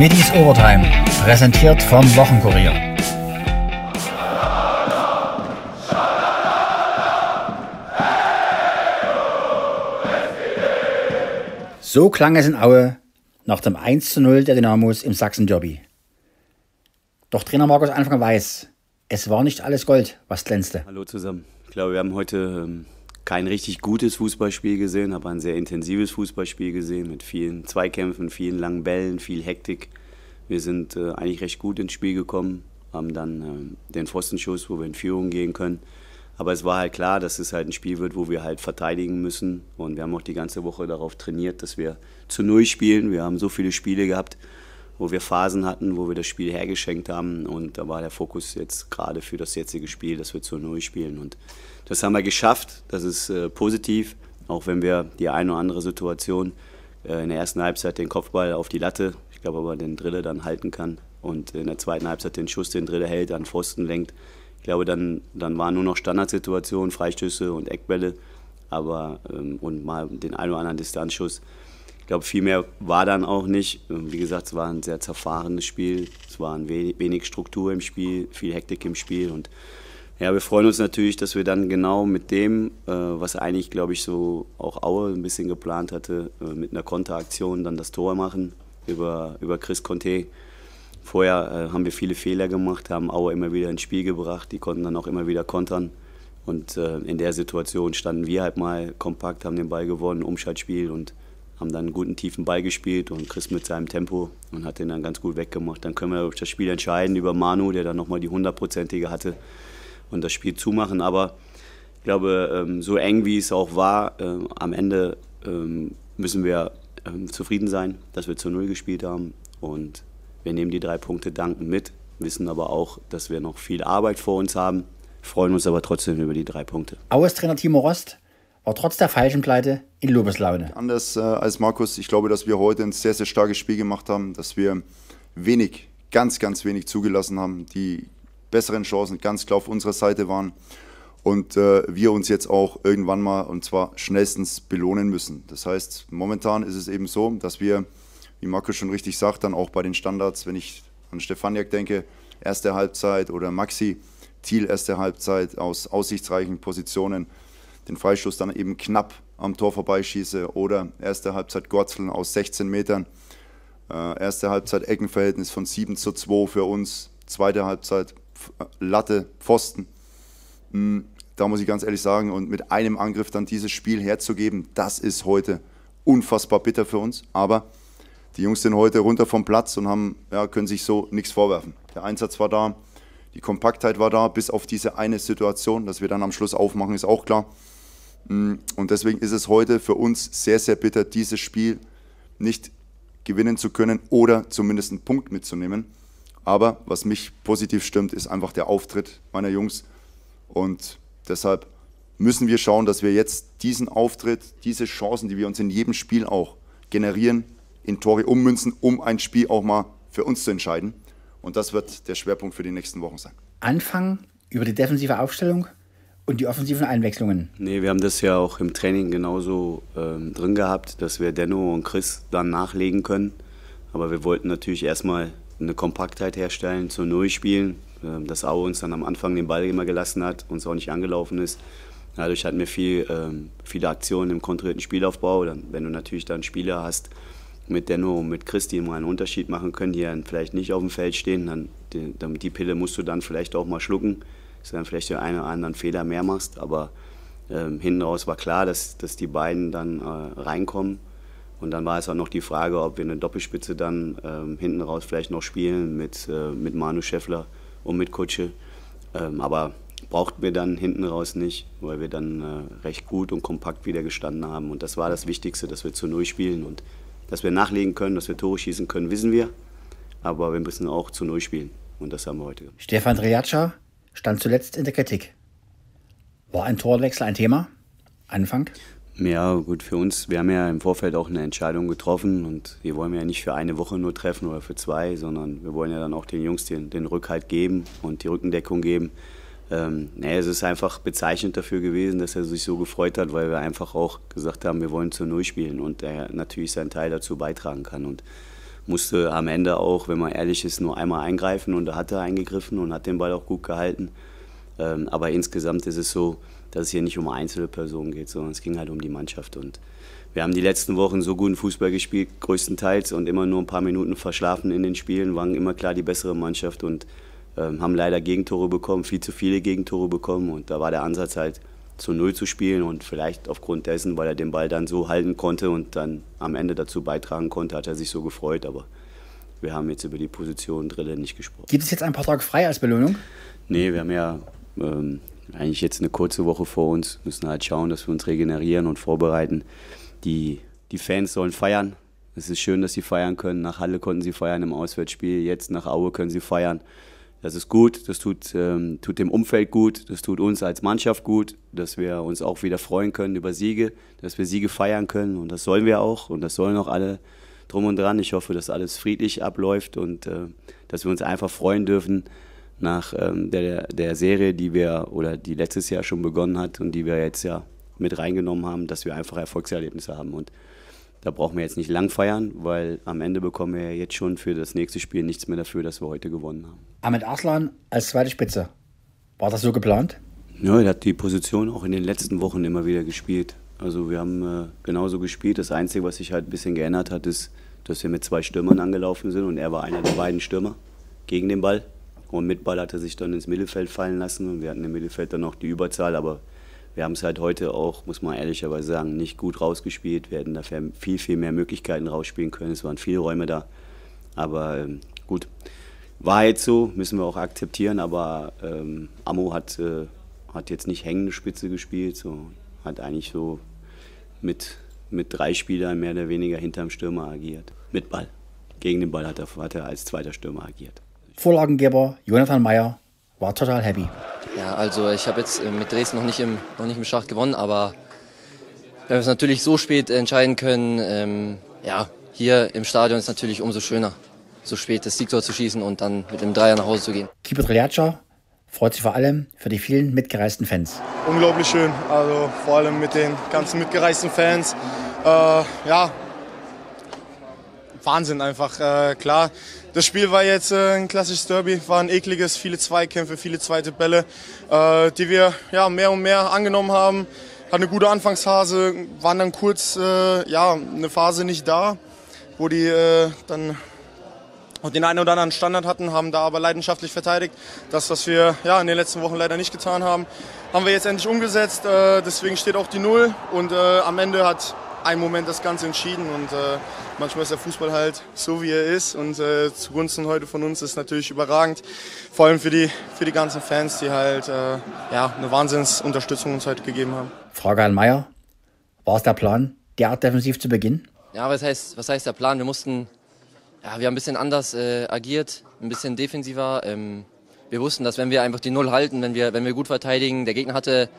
Middies Overtime, präsentiert vom Wochenkurier. So klang es in Aue nach dem 1 zu 0 der Dynamos im Sachsen-Derby. Doch Trainer Markus Anfang weiß, es war nicht alles Gold, was glänzte. Hallo zusammen. Ich glaube, wir haben heute ähm, kein richtig gutes Fußballspiel gesehen, aber ein sehr intensives Fußballspiel gesehen mit vielen Zweikämpfen, vielen langen Bällen, viel Hektik. Wir sind äh, eigentlich recht gut ins Spiel gekommen, haben dann äh, den Pfostenschuss, wo wir in Führung gehen können. Aber es war halt klar, dass es halt ein Spiel wird, wo wir halt verteidigen müssen. Und wir haben auch die ganze Woche darauf trainiert, dass wir zu Null spielen. Wir haben so viele Spiele gehabt, wo wir Phasen hatten, wo wir das Spiel hergeschenkt haben. Und da war der Fokus jetzt gerade für das jetzige Spiel, dass wir zu Null spielen. Und das haben wir geschafft. Das ist äh, positiv, auch wenn wir die eine oder andere Situation äh, in der ersten Halbzeit den Kopfball auf die Latte, ich glaube aber den Drille dann halten kann und in der zweiten Halbzeit den Schuss, den Drille hält, an Pfosten lenkt. Ich glaube, dann, dann waren nur noch Standardsituationen, Freistöße und Eckbälle aber, ähm, und mal den einen oder anderen Distanzschuss. Glaube, viel mehr war dann auch nicht. Wie gesagt, es war ein sehr zerfahrenes Spiel. Es war wenig Struktur im Spiel, viel Hektik im Spiel und ja, wir freuen uns natürlich, dass wir dann genau mit dem, äh, was eigentlich, glaube ich, so auch Aue ein bisschen geplant hatte, äh, mit einer Konteraktion dann das Tor machen über, über Chris Conte. Vorher äh, haben wir viele Fehler gemacht, haben Aue immer wieder ins Spiel gebracht, die konnten dann auch immer wieder kontern. Und äh, in der Situation standen wir halt mal kompakt, haben den Ball gewonnen, Umschaltspiel und haben dann einen guten tiefen Ball gespielt und Chris mit seinem Tempo und hat den dann ganz gut weggemacht. Dann können wir das Spiel entscheiden über Manu, der dann nochmal die hundertprozentige hatte und das Spiel zumachen. Aber ich glaube, ähm, so eng wie es auch war, ähm, am Ende ähm, müssen wir zufrieden sein, dass wir zu Null gespielt haben. Und wir nehmen die drei Punkte danken mit, wissen aber auch, dass wir noch viel Arbeit vor uns haben, freuen uns aber trotzdem über die drei Punkte. Aues Trainer Timo Rost war trotz der falschen Pleite in Lobeslaune. Anders äh, als Markus, ich glaube, dass wir heute ein sehr, sehr starkes Spiel gemacht haben, dass wir wenig, ganz, ganz wenig zugelassen haben. Die besseren Chancen ganz klar auf unserer Seite waren und äh, wir uns jetzt auch irgendwann mal und zwar schnellstens belohnen müssen. Das heißt, momentan ist es eben so, dass wir, wie Marco schon richtig sagt, dann auch bei den Standards, wenn ich an Stefaniak denke, erste Halbzeit oder Maxi, Thiel erste Halbzeit aus aussichtsreichen Positionen, den Freistoß dann eben knapp am Tor vorbeischieße oder erste Halbzeit Gorzeln aus 16 Metern, äh, erste Halbzeit Eckenverhältnis von 7 zu 2 für uns, zweite Halbzeit Latte, Pfosten. Hm, da muss ich ganz ehrlich sagen, und mit einem Angriff dann dieses Spiel herzugeben, das ist heute unfassbar bitter für uns. Aber die Jungs sind heute runter vom Platz und haben, ja, können sich so nichts vorwerfen. Der Einsatz war da, die Kompaktheit war da, bis auf diese eine Situation, dass wir dann am Schluss aufmachen, ist auch klar. Hm, und deswegen ist es heute für uns sehr, sehr bitter, dieses Spiel nicht gewinnen zu können oder zumindest einen Punkt mitzunehmen. Aber was mich positiv stimmt, ist einfach der Auftritt meiner Jungs. Und deshalb müssen wir schauen, dass wir jetzt diesen Auftritt, diese Chancen, die wir uns in jedem Spiel auch generieren, in Tore ummünzen, um ein Spiel auch mal für uns zu entscheiden. Und das wird der Schwerpunkt für die nächsten Wochen sein. Anfangen über die defensive Aufstellung und die offensiven Einwechslungen. Nee, wir haben das ja auch im Training genauso ähm, drin gehabt, dass wir Denno und Chris dann nachlegen können. Aber wir wollten natürlich erstmal eine Kompaktheit herstellen, zu Null spielen, ähm, dass Aue uns dann am Anfang den Ball immer gelassen hat, uns auch nicht angelaufen ist. Dadurch hatten wir viel, ähm, viele Aktionen im kontrollierten Spielaufbau. Dann, wenn du natürlich dann Spieler hast mit Denno und mit Chris, die mal einen Unterschied machen können, die dann vielleicht nicht auf dem Feld stehen, dann die, die Pille musst du dann vielleicht auch mal schlucken, dass du dann vielleicht den einen oder anderen Fehler mehr machst. Aber ähm, hinten raus war klar, dass, dass die beiden dann äh, reinkommen. Und dann war es auch noch die Frage, ob wir eine Doppelspitze dann ähm, hinten raus vielleicht noch spielen mit, äh, mit Manu Scheffler und mit Kutsche. Ähm, aber brauchten wir dann hinten raus nicht, weil wir dann äh, recht gut und kompakt wieder gestanden haben. Und das war das Wichtigste, dass wir zu Null spielen. Und dass wir nachlegen können, dass wir Tore schießen können, wissen wir. Aber wir müssen auch zu Null spielen. Und das haben wir heute. Stefan Triatscha stand zuletzt in der Kritik. War ein Torwechsel ein Thema? Anfang? Ja, gut, für uns, wir haben ja im Vorfeld auch eine Entscheidung getroffen und wir wollen ja nicht für eine Woche nur treffen oder für zwei, sondern wir wollen ja dann auch den Jungs den, den Rückhalt geben und die Rückendeckung geben. Ähm, nee, es ist einfach bezeichnend dafür gewesen, dass er sich so gefreut hat, weil wir einfach auch gesagt haben, wir wollen zu Null spielen und er natürlich seinen Teil dazu beitragen kann. Und musste am Ende auch, wenn man ehrlich ist, nur einmal eingreifen und da hat er eingegriffen und hat den Ball auch gut gehalten. Ähm, aber insgesamt ist es so, dass es hier nicht um einzelne Personen geht, sondern es ging halt um die Mannschaft. Und wir haben die letzten Wochen so guten Fußball gespielt, größtenteils, und immer nur ein paar Minuten verschlafen in den Spielen, waren immer klar die bessere Mannschaft und ähm, haben leider Gegentore bekommen, viel zu viele Gegentore bekommen. Und da war der Ansatz halt, zu Null zu spielen und vielleicht aufgrund dessen, weil er den Ball dann so halten konnte und dann am Ende dazu beitragen konnte, hat er sich so gefreut. Aber wir haben jetzt über die Position Drille nicht gesprochen. Gibt es jetzt ein paar Tage frei als Belohnung? Nee, wir haben ja ähm, eigentlich jetzt eine kurze Woche vor uns, müssen halt schauen, dass wir uns regenerieren und vorbereiten. Die, die Fans sollen feiern. Es ist schön, dass sie feiern können. Nach Halle konnten sie feiern im Auswärtsspiel, jetzt nach Aue können sie feiern. Das ist gut, das tut, ähm, tut dem Umfeld gut, das tut uns als Mannschaft gut, dass wir uns auch wieder freuen können über Siege, dass wir Siege feiern können und das sollen wir auch und das sollen auch alle drum und dran. Ich hoffe, dass alles friedlich abläuft und äh, dass wir uns einfach freuen dürfen nach ähm, der, der Serie, die wir oder die letztes Jahr schon begonnen hat und die wir jetzt ja mit reingenommen haben, dass wir einfach Erfolgserlebnisse haben und da brauchen wir jetzt nicht lang feiern, weil am Ende bekommen wir jetzt schon für das nächste Spiel nichts mehr dafür, dass wir heute gewonnen haben. Ahmed Arslan als zweite Spitze. War das so geplant? Ja, er hat die Position auch in den letzten Wochen immer wieder gespielt. Also wir haben äh, genauso gespielt. Das Einzige, was sich halt ein bisschen geändert hat, ist, dass wir mit zwei Stürmern angelaufen sind und er war einer der beiden Stürmer gegen den Ball. Und mit Ball hat er sich dann ins Mittelfeld fallen lassen und wir hatten im Mittelfeld dann noch die Überzahl, aber wir haben es halt heute auch, muss man ehrlicherweise sagen, nicht gut rausgespielt. Wir hätten dafür viel, viel mehr Möglichkeiten rausspielen können. Es waren viele Räume da. Aber ähm, gut, war jetzt so, müssen wir auch akzeptieren. Aber ähm, Amo hat, äh, hat jetzt nicht hängende Spitze gespielt, so, hat eigentlich so mit, mit drei Spielern mehr oder weniger hinterm Stürmer agiert. Mit Ball. Gegen den Ball hat er, hat er als zweiter Stürmer agiert. Vorlagengeber Jonathan Meyer war total happy. Ja, also ich habe jetzt äh, mit Dresden noch nicht im, noch nicht im Schach gewonnen, aber wenn wir es natürlich so spät entscheiden können, ähm, ja, hier im Stadion ist natürlich umso schöner, so spät das Siegtor zu schießen und dann mit dem Dreier nach Hause zu gehen. Keeper Triljatscha freut sich vor allem für die vielen mitgereisten Fans. Unglaublich schön, also vor allem mit den ganzen mitgereisten Fans. Äh, ja, Wahnsinn einfach, äh, klar das Spiel war jetzt äh, ein klassisches Derby, war ein ekliges, viele Zweikämpfe, viele zweite Bälle, äh, die wir ja, mehr und mehr angenommen haben. Hat eine gute Anfangsphase, waren dann kurz äh, ja, eine Phase nicht da, wo die äh, dann den einen oder anderen Standard hatten, haben da aber leidenschaftlich verteidigt. Das, was wir ja, in den letzten Wochen leider nicht getan haben, haben wir jetzt endlich umgesetzt. Äh, deswegen steht auch die Null und äh, am Ende hat ein Moment das Ganze entschieden und äh, manchmal ist der Fußball halt so, wie er ist und äh, zugunsten heute von uns ist natürlich überragend, vor allem für die, für die ganzen Fans, die halt äh, ja, eine Wahnsinnsunterstützung uns heute gegeben haben. Frage an Meier, war es der Plan, derart defensiv zu beginnen? Ja, was heißt, was heißt der Plan? Wir mussten, ja, wir haben ein bisschen anders äh, agiert, ein bisschen defensiver. Ähm, wir wussten, dass wenn wir einfach die Null halten, wenn wir, wenn wir gut verteidigen, der Gegner hatte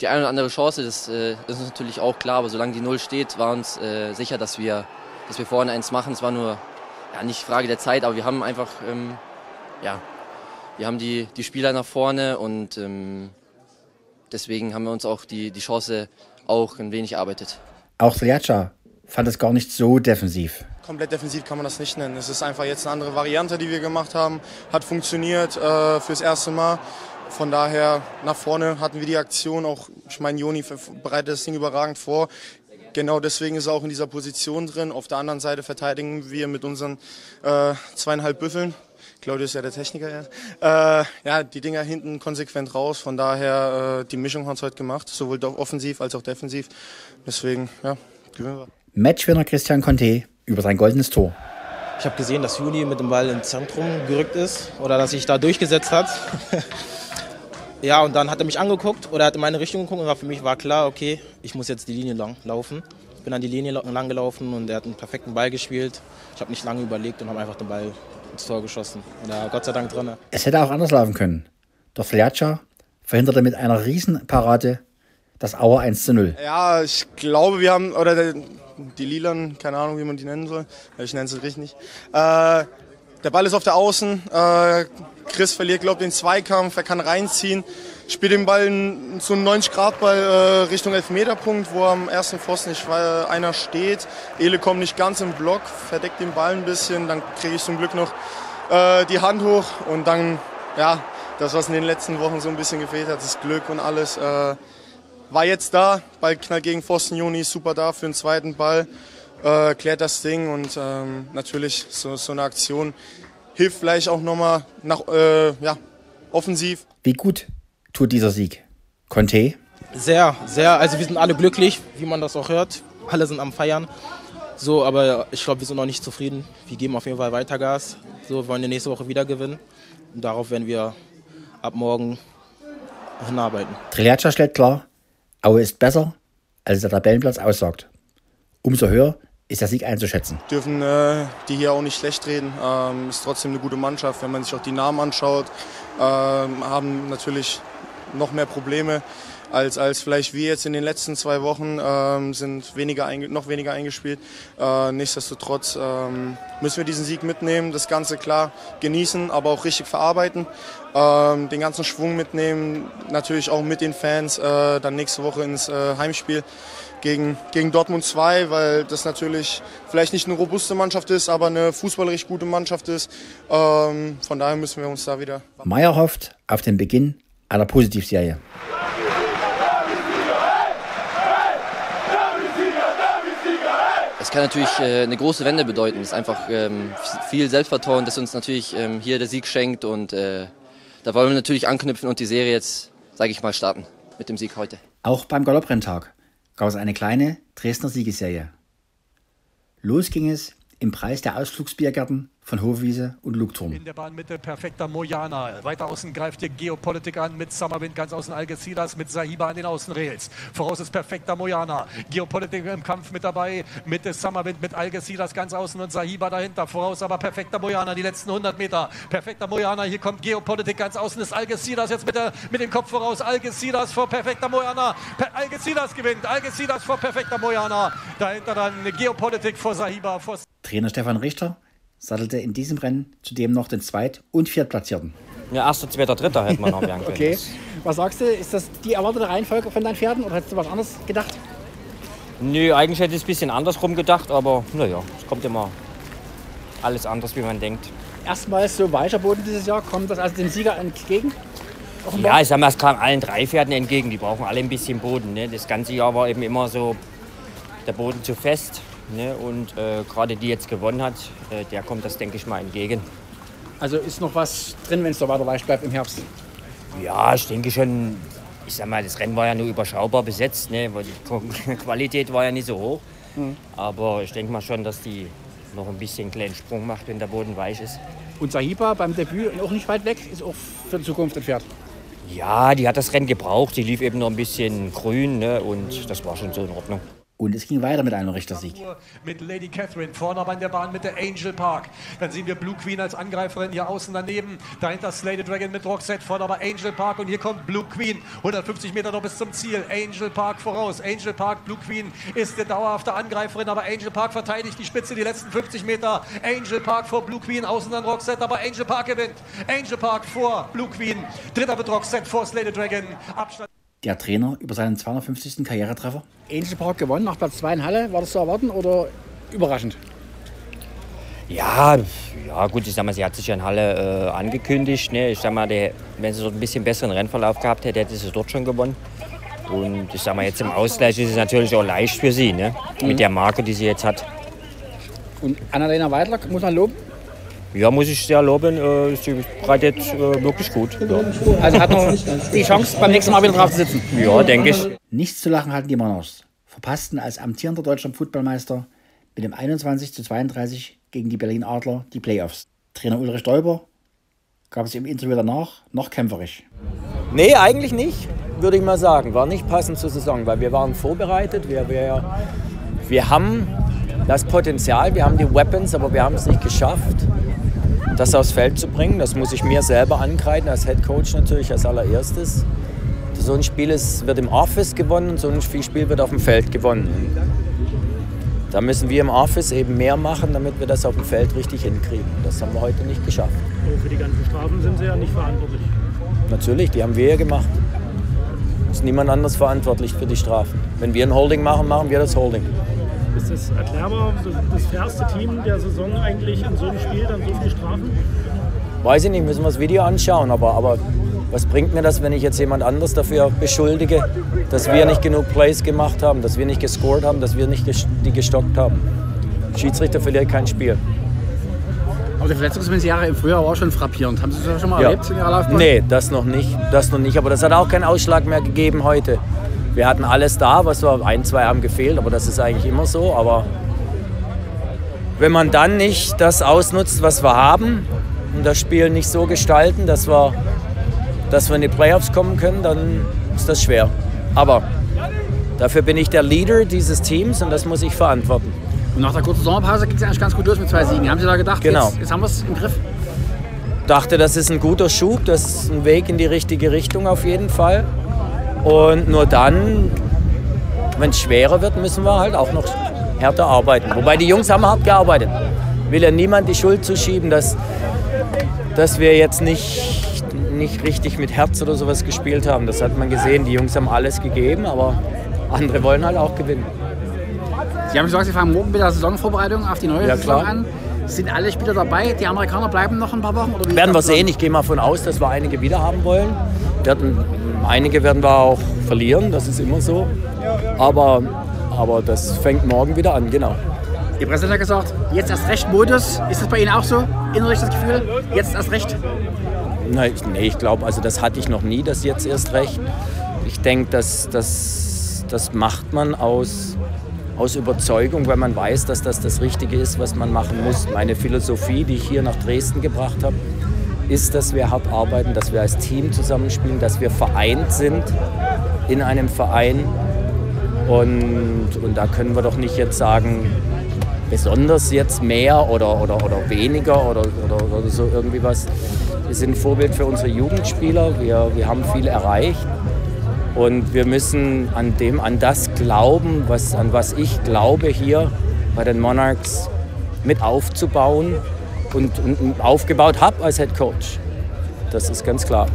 die eine oder andere Chance, das äh, ist uns natürlich auch klar, aber solange die Null steht, war uns äh, sicher, dass wir, dass wir vorne eins machen. Es war nur ja, nicht Frage der Zeit, aber wir haben einfach, ähm, ja, wir haben die, die Spieler nach vorne und ähm, deswegen haben wir uns auch die, die Chance auch ein wenig erarbeitet. Auch Sliacha fand es gar nicht so defensiv. Komplett defensiv kann man das nicht nennen. Es ist einfach jetzt eine andere Variante, die wir gemacht haben. Hat funktioniert äh, fürs erste Mal. Von daher nach vorne hatten wir die Aktion auch, ich meine, Joni bereitet das Ding überragend vor. Genau deswegen ist er auch in dieser Position drin. Auf der anderen Seite verteidigen wir mit unseren äh, zweieinhalb Büffeln. Claudio ist ja der Techniker. Ja, äh, ja die Dinger hinten konsequent raus. Von daher, äh, die Mischung hat es heute gemacht, sowohl offensiv als auch defensiv. Deswegen, ja, gewinnen wir. Matchwinner Christian Conte über sein goldenes Tor. Ich habe gesehen, dass Juni mit dem Ball ins Zentrum gerückt ist oder dass sich da durchgesetzt hat. Ja, und dann hat er mich angeguckt oder hat in meine Richtung geguckt und für mich war klar, okay, ich muss jetzt die Linie lang laufen. Ich bin an die Linie lang gelaufen und er hat einen perfekten Ball gespielt. Ich habe nicht lange überlegt und habe einfach den Ball ins Tor geschossen. Und er Gott sei Dank drin. Es hätte auch anders laufen können. Doch Fliaccia verhinderte mit einer Riesenparade das Auer 1 zu 0. Ja, ich glaube, wir haben, oder die Lilan, keine Ahnung, wie man die nennen soll. Ich nenne sie richtig nicht. Äh, der Ball ist auf der Außen. Äh, Chris verliert, glaube ich, den Zweikampf. Er kann reinziehen. spielt den Ball in, so einen 90-Grad-Ball äh, Richtung Elfmeterpunkt, wo am ersten Pfosten nicht weil einer steht. Ele kommt nicht ganz im Block, verdeckt den Ball ein bisschen, dann kriege ich zum Glück noch äh, die Hand hoch und dann, ja, das, was in den letzten Wochen so ein bisschen gefehlt hat, das Glück und alles, äh, war jetzt da. Ball knallt gegen Pfosten, Juni super da für den zweiten Ball, äh, klärt das Ding und ähm, natürlich so, so eine Aktion hilft vielleicht auch nochmal nach, äh, ja, offensiv. Wie gut tut dieser Sieg? Conte? Sehr, sehr. Also wir sind alle glücklich, wie man das auch hört. Alle sind am Feiern. So, aber ich glaube, wir sind noch nicht zufrieden. Wir geben auf jeden Fall weiter Gas. So, wir wollen die nächste Woche wieder gewinnen. Und darauf werden wir ab morgen hinarbeiten. Triljatscha stellt klar, Aue ist besser, als der Tabellenplatz aussagt. Umso höher ist der Sieg einzuschätzen. Dürfen äh, die hier auch nicht schlecht reden. Ähm, ist trotzdem eine gute Mannschaft. Wenn man sich auch die Namen anschaut, ähm, haben natürlich noch mehr Probleme als, als vielleicht wir jetzt in den letzten zwei Wochen, ähm, sind weniger noch weniger eingespielt. Äh, nichtsdestotrotz ähm, müssen wir diesen Sieg mitnehmen, das Ganze klar genießen, aber auch richtig verarbeiten, ähm, den ganzen Schwung mitnehmen, natürlich auch mit den Fans, äh, dann nächste Woche ins äh, Heimspiel gegen, gegen Dortmund 2, weil das natürlich vielleicht nicht eine robuste Mannschaft ist, aber eine fußballerisch gute Mannschaft ist. Ähm, von daher müssen wir uns da wieder. Meier hofft auf den Beginn einer Positivserie. Es kann natürlich äh, eine große Wende bedeuten. Es ist einfach ähm, viel Selbstvertrauen, das uns natürlich ähm, hier der Sieg schenkt. Und äh, da wollen wir natürlich anknüpfen und die Serie jetzt, sage ich mal, starten mit dem Sieg heute. Auch beim Galopprenntag gab es eine kleine Dresdner Siegesserie. Los ging es im Preis der Ausflugsbiergärten von Hofwiese und Lugturm. In der Bahnmitte perfekter Mojana. Weiter außen greift hier Geopolitik an mit Summerwind ganz außen Algeciras, mit Sahiba an den Außenrails. Voraus ist perfekter Mojana. Geopolitik im Kampf mit dabei, mit Summerwind, mit Algeciras ganz außen und Sahiba dahinter. Voraus aber perfekter Mojana, die letzten 100 Meter. Perfekter Mojana, hier kommt Geopolitik ganz außen, ist Algeciras jetzt mit, der, mit dem Kopf voraus. Algeciras vor perfekter Mojana. Per Algeciras gewinnt, Algeciras vor perfekter Mojana. Dahinter dann Geopolitik vor Sahiba. Vor Trainer Stefan Richter sattelte in diesem Rennen zudem noch den Zweit- und Viertplatzierten. Ja, erster, zweiter, dritter hätte man noch werden können. okay. Was sagst du? Ist das die erwartete Reihenfolge von deinen Pferden oder hättest du was anderes gedacht? Nö, eigentlich hätte ich es ein bisschen andersrum gedacht, aber naja, es kommt immer alles anders, wie man denkt. Erstmals so weicher Boden dieses Jahr, kommt das also dem Sieger entgegen? Offenbar? Ja, ich sag mal, es kam allen drei Pferden entgegen. Die brauchen alle ein bisschen Boden. Ne? Das ganze Jahr war eben immer so der Boden zu fest. Ne? Und äh, gerade die jetzt gewonnen hat, äh, der kommt das, denke ich mal, entgegen. Also ist noch was drin, wenn es so weiter weich bleibt im Herbst? Ja, ich denke schon. Ich sag mal, das Rennen war ja nur überschaubar besetzt, ne? weil die Qualität war ja nicht so hoch. Mhm. Aber ich denke mal schon, dass die noch ein bisschen einen kleinen Sprung macht, wenn der Boden weich ist. Und Sahiba beim Debüt auch nicht weit weg, ist auch für die Zukunft entfernt. Ja, die hat das Rennen gebraucht. Die lief eben noch ein bisschen grün ne? und das war schon so in Ordnung. Und es ging weiter mit einem Richtersieg. Mit Lady Catherine vorne in der Bahn mit der Angel Park. Dann sehen wir Blue Queen als Angreiferin hier außen daneben. Dahinter Slade Dragon mit Roxette vorne aber Angel Park und hier kommt Blue Queen. 150 Meter noch bis zum Ziel. Angel Park voraus. Angel Park, Blue Queen ist der dauerhafte Angreiferin, aber Angel Park verteidigt die Spitze die letzten 50 Meter. Angel Park vor Blue Queen, außen dann Roxette, aber Angel Park gewinnt. Angel Park vor Blue Queen. Dritter wird Roxette vor Slade Dragon. Abstand der Trainer über seinen 250. Karrieretreffer. Angel Park gewonnen nach Platz 2 in Halle. War das zu erwarten oder überraschend? Ja, ja gut, ich sag mal, sie hat sich ja in Halle äh, angekündigt. Ne? Ich sag mal, der, wenn sie dort ein bisschen besseren Rennverlauf gehabt hätte, hätte sie dort schon gewonnen. Und ich sag mal, jetzt im Ausgleich ist es natürlich auch leicht für sie, ne? Mhm. mit der Marke, die sie jetzt hat. Und Annalena Weidler, muss man loben? Ja, muss ich sehr loben. Äh, sie reitet äh, wirklich gut. Ja. Also hat noch die Chance, beim nächsten Mal wieder drauf zu sitzen. Ja, denke ich. Nichts zu lachen hatten die Manners. Verpassten als amtierender deutscher Footballmeister mit dem 21 zu 32 gegen die Berlin Adler die Playoffs. Trainer Ulrich Däuber gab es im Interview danach noch kämpferisch. Nee, eigentlich nicht, würde ich mal sagen. War nicht passend zur Saison, weil wir waren vorbereitet. Wir, wir, wir haben das Potenzial, wir haben die Weapons, aber wir haben es nicht geschafft das aufs Feld zu bringen. Das muss ich mir selber ankreiden, als Head Coach natürlich als allererstes. So ein Spiel ist, wird im Office gewonnen und so ein Spiel wird auf dem Feld gewonnen. Da müssen wir im Office eben mehr machen, damit wir das auf dem Feld richtig hinkriegen. Das haben wir heute nicht geschafft. Aber für die ganzen Strafen sind Sie ja nicht verantwortlich. Natürlich, die haben wir ja gemacht. Ist niemand anders verantwortlich für die Strafen. Wenn wir ein Holding machen, machen wir das Holding. Ist das erklärbar, das fairste Team der Saison eigentlich in so einem Spiel dann so viele Strafen? Weiß ich nicht, müssen wir das Video anschauen. Aber, aber was bringt mir das, wenn ich jetzt jemand anders dafür beschuldige, dass wir nicht genug Plays gemacht haben, dass wir nicht gescored haben, dass wir nicht die gestockt haben? Schiedsrichter verliert kein Spiel. Aber die Verletzungsmisere im Frühjahr war schon frappierend. Haben Sie das schon mal ja. erlebt in Ihrer Laufbahn? Nee, das noch nicht. Das noch nicht. Aber das hat auch keinen Ausschlag mehr gegeben heute. Wir hatten alles da, was wir ein, zwei haben gefehlt, aber das ist eigentlich immer so. Aber wenn man dann nicht das ausnutzt, was wir haben und das Spiel nicht so gestalten, dass wir, dass wir in die Playoffs kommen können, dann ist das schwer. Aber dafür bin ich der Leader dieses Teams und das muss ich verantworten. Und nach der kurzen Sommerpause ging es eigentlich ganz gut los mit zwei Siegen. Haben Sie da gedacht, genau. jetzt, jetzt haben wir es im Griff? Dachte, das ist ein guter Schub, das ist ein Weg in die richtige Richtung auf jeden Fall. Und nur dann, wenn es schwerer wird, müssen wir halt auch noch härter arbeiten. Wobei die Jungs haben hart gearbeitet. Will ja niemand die Schuld zuschieben, dass, dass wir jetzt nicht, nicht richtig mit Herz oder sowas gespielt haben. Das hat man gesehen. Die Jungs haben alles gegeben, aber andere wollen halt auch gewinnen. Sie haben gesagt, Sie fangen morgen mit der Saisonvorbereitung auf die neue ja, Saison an. Sind alle Spieler dabei? Die Amerikaner bleiben noch ein paar Wochen? Oder werden wir sehen. Ich gehe mal davon aus, dass wir einige wieder haben wollen. Werden, einige werden wir auch verlieren, das ist immer so. Aber, aber das fängt morgen wieder an, genau. Ihr Präsident hat gesagt, jetzt erst recht Modus. Ist das bei Ihnen auch so? Innerlich das Gefühl, jetzt erst recht? Nein, ich, nee, ich glaube, also das hatte ich noch nie, das jetzt erst recht. Ich denke, das, das, das macht man aus aus Überzeugung, weil man weiß, dass das das Richtige ist, was man machen muss. Meine Philosophie, die ich hier nach Dresden gebracht habe, ist, dass wir hart arbeiten, dass wir als Team zusammenspielen, dass wir vereint sind in einem Verein. Und, und da können wir doch nicht jetzt sagen, besonders jetzt mehr oder, oder, oder weniger oder, oder, oder so irgendwie was. Wir sind ein Vorbild für unsere Jugendspieler. Wir, wir haben viel erreicht. Und wir müssen an, dem, an das glauben, was, an was ich glaube hier bei den Monarchs mit aufzubauen und, und aufgebaut habe als Head Coach. Das ist ganz klar.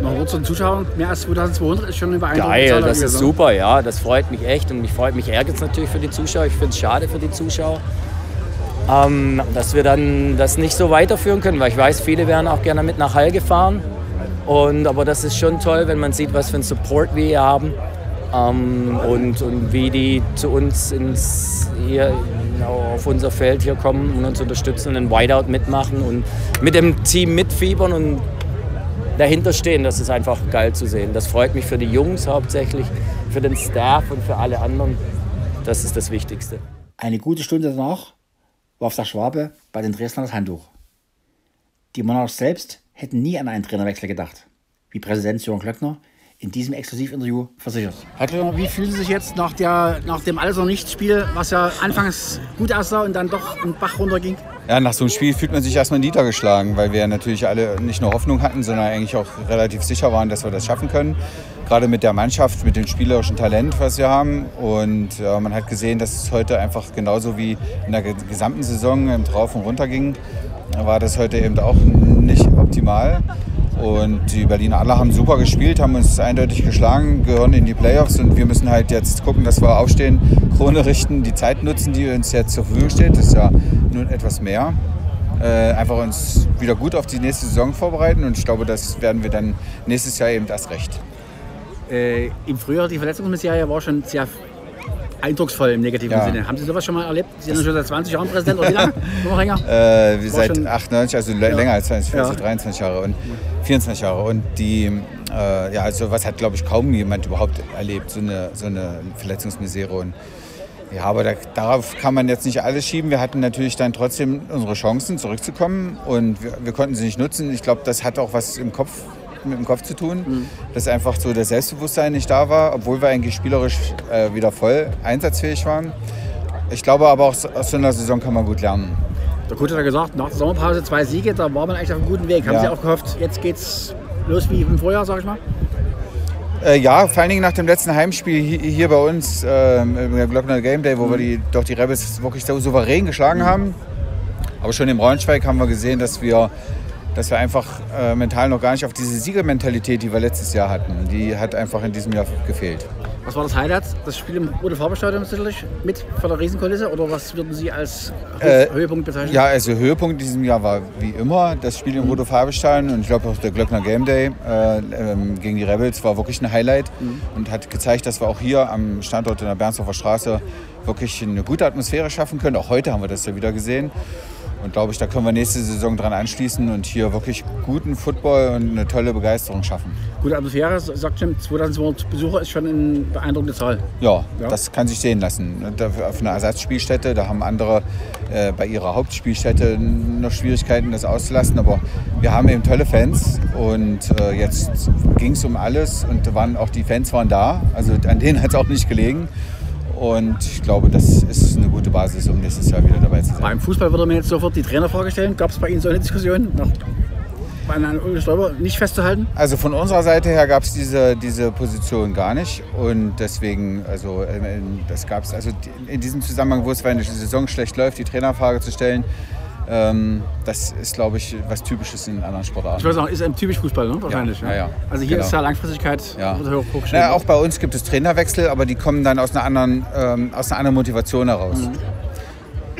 Noch zu den Zuschauern, mehr als 2200 ist schon eine beeindruckende Geil, das ist super, ja, das freut mich echt und mich freut mich ärgert es natürlich für die Zuschauer. Ich finde es schade für die Zuschauer, ähm, dass wir dann das nicht so weiterführen können, weil ich weiß, viele wären auch gerne mit nach Hall gefahren und, aber das ist schon toll, wenn man sieht, was für einen Support wir hier haben ähm, und, und wie die zu uns ins, hier auf unser Feld hier kommen und uns unterstützen und einen Whiteout mitmachen und mit dem Team mitfiebern und dahinter stehen. Das ist einfach geil zu sehen. Das freut mich für die Jungs hauptsächlich, für den Staff und für alle anderen. Das ist das Wichtigste. Eine gute Stunde danach warf der Schwabe bei den Dresdner das Handtuch. Die Monarchs selbst hätten nie an einen Trainerwechsel gedacht, wie Präsident Jürgen Klöckner in diesem Exklusivinterview versichert. Herr Klöckner, wie fühlen Sie sich jetzt nach, der, nach dem Alles- oder Nichts-Spiel, was ja anfangs gut aussah und dann doch einen Bach runterging? Ja, nach so einem Spiel fühlt man sich erstmal niedergeschlagen, weil wir natürlich alle nicht nur Hoffnung hatten, sondern eigentlich auch relativ sicher waren, dass wir das schaffen können. Gerade mit der Mannschaft, mit dem spielerischen Talent, was wir haben. Und äh, man hat gesehen, dass es heute einfach genauso wie in der gesamten Saison im Drauf und Runter ging, war das heute eben auch nicht optimal. Und die Berliner Adler haben super gespielt, haben uns eindeutig geschlagen, gehören in die Playoffs und wir müssen halt jetzt gucken, dass wir aufstehen, Krone richten, die Zeit nutzen, die uns jetzt zur Verfügung steht. Das ist ja nun etwas mehr. Äh, einfach uns wieder gut auf die nächste Saison vorbereiten und ich glaube, das werden wir dann nächstes Jahr eben erst recht. Äh, Im Frühjahr die Verletzungsmisere war schon sehr eindrucksvoll im negativen ja. Sinne. Haben Sie sowas schon mal erlebt? Sie sind schon seit 20 Jahren Präsident oder wie lange? Noch länger? Äh, seit 98, also ja. länger als 20, ja. 23 Jahre und 24 Jahre. Und die, äh, ja, also was hat, glaube ich, kaum jemand überhaupt erlebt, so eine, so eine Verletzungsmisere. Und, ja, aber da, darauf kann man jetzt nicht alles schieben. Wir hatten natürlich dann trotzdem unsere Chancen zurückzukommen und wir, wir konnten sie nicht nutzen. Ich glaube, das hat auch was im Kopf mit dem Kopf zu tun, mhm. dass einfach so das Selbstbewusstsein nicht da war, obwohl wir eigentlich spielerisch äh, wieder voll einsatzfähig waren. Ich glaube aber auch aus so einer Saison kann man gut lernen. Der Coach hat ja gesagt, nach der Sommerpause zwei Siege, da war man eigentlich auf einem guten Weg. Haben ja. Sie auch gehofft, jetzt geht's los wie im Vorjahr, sag ich mal? Äh, ja, vor allen Dingen nach dem letzten Heimspiel hier bei uns äh, im Glockner Game Day, wo mhm. wir die, doch die Rebels wirklich so souverän geschlagen mhm. haben. Aber schon im Braunschweig haben wir gesehen, dass wir dass wir einfach äh, mental noch gar nicht auf diese Siegermentalität, die wir letztes Jahr hatten, die hat einfach in diesem Jahr gefehlt. Was war das Highlight? Das Spiel im Rote Farbenstadion sicherlich mit vor der Riesenkulisse? Oder was würden Sie als Äh, Höhepunkt bezeichnen? Ja, also Höhepunkt in diesem Jahr war wie immer das Spiel im Rote Farbenstadion und ich glaube auch der Glöckner Game Day äh, ähm, gegen die Rebels war wirklich ein Highlight und hat gezeigt, dass wir auch hier am Standort in der Bernsdorfer Straße wirklich eine gute Atmosphäre schaffen können. Auch heute haben wir das ja wieder gesehen. Und glaube ich, da können wir nächste Saison dran anschließen und hier wirklich guten Football und eine tolle Begeisterung schaffen. Gute Atmosphäre, sagt Jim, 2200 Besucher ist schon eine beeindruckende Zahl. Ja, Ja. das kann sich sehen lassen. Da- Auf einer Ersatzspielstätte, da haben andere äh, bei ihrer Hauptspielstätte noch Schwierigkeiten, das auszulassen. Aber wir haben eben tolle Fans und äh, jetzt ging es um alles und waren auch die Fans waren da. Also an denen hat es auch nicht gelegen. Und ich glaube, das ist eine gute Basis, um nächstes Jahr wieder dabei zu sein. Beim Fußball würde man jetzt sofort die Trainerfrage stellen. Gab es bei Ihnen so eine Diskussion? Nach, nicht festzuhalten? Also von unserer Seite her gab es diese, diese Position gar nicht und deswegen, also äh, das gab es, also in diesem Zusammenhang, wo es wenn die Saison schlecht läuft, die Trainerfrage zu stellen, das ist, glaube ich, was Typisches in anderen Sportarten. Ich weiß auch, ist ein typisch Fußball, ne? wahrscheinlich. Ja, ja. Also hier Genau. ist ja Langfristigkeit Ja. hoch, hochgeschrieben. Auch bei uns gibt es Trainerwechsel, aber die kommen dann aus einer anderen, ähm, aus einer anderen Motivation heraus.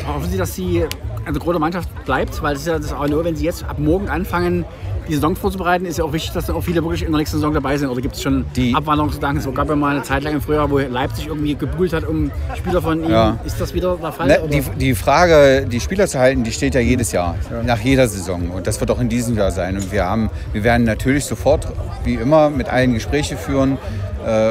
Hoffen Sie, dass die eine große Mannschaft bleibt? Weil es ist ja das auch nur, wenn Sie jetzt ab morgen anfangen, die Saison vorzubereiten, ist ja auch wichtig, dass dann auch viele wirklich in der nächsten Saison dabei sind. Oder gibt es schon Abwanderungsgedanken? Es gab ja mal eine Zeit lang im Frühjahr, wo Leipzig irgendwie gebuhlt hat um Spieler von Ihnen. Ja. Ist das wieder der Fall? Ne, die, die Frage, die Spieler zu halten, die steht ja jedes Jahr, nach jeder Saison. Und das wird auch in diesem Jahr sein. Und wir, haben, wir werden natürlich sofort, wie immer, mit allen Gespräche führen,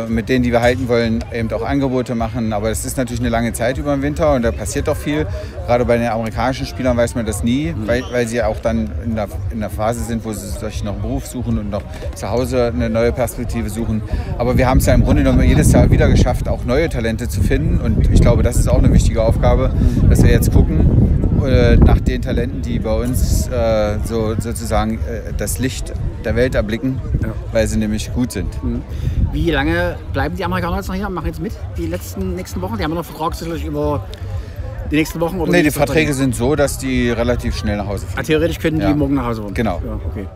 mit denen, die wir halten wollen, eben auch Angebote machen. Aber es ist natürlich eine lange Zeit über den Winter und da passiert doch viel. Gerade bei den amerikanischen Spielern weiß man das nie, weil, weil sie auch dann in der, in der Phase sind, wo sie sich noch einen Beruf suchen und noch zu Hause eine neue Perspektive suchen. Aber wir haben es ja im Grunde genommen jedes Jahr wieder geschafft, auch neue Talente zu finden. Und ich glaube, das ist auch eine wichtige Aufgabe, dass wir jetzt gucken äh, nach den Talenten, die bei uns äh, so sozusagen äh, das Licht der Welt erblicken, weil sie nämlich gut sind. Wie lange bleiben die Amerikaner jetzt noch hier und machen jetzt mit die letzten nächsten Wochen? Die haben noch Vertrag sicherlich über die nächsten Wochen oder Nee, die Verträge sind so, dass die relativ schnell nach Hause Ah, fliegen. Theoretisch können die Ja. morgen nach Hause fahren. Genau. Ja, okay.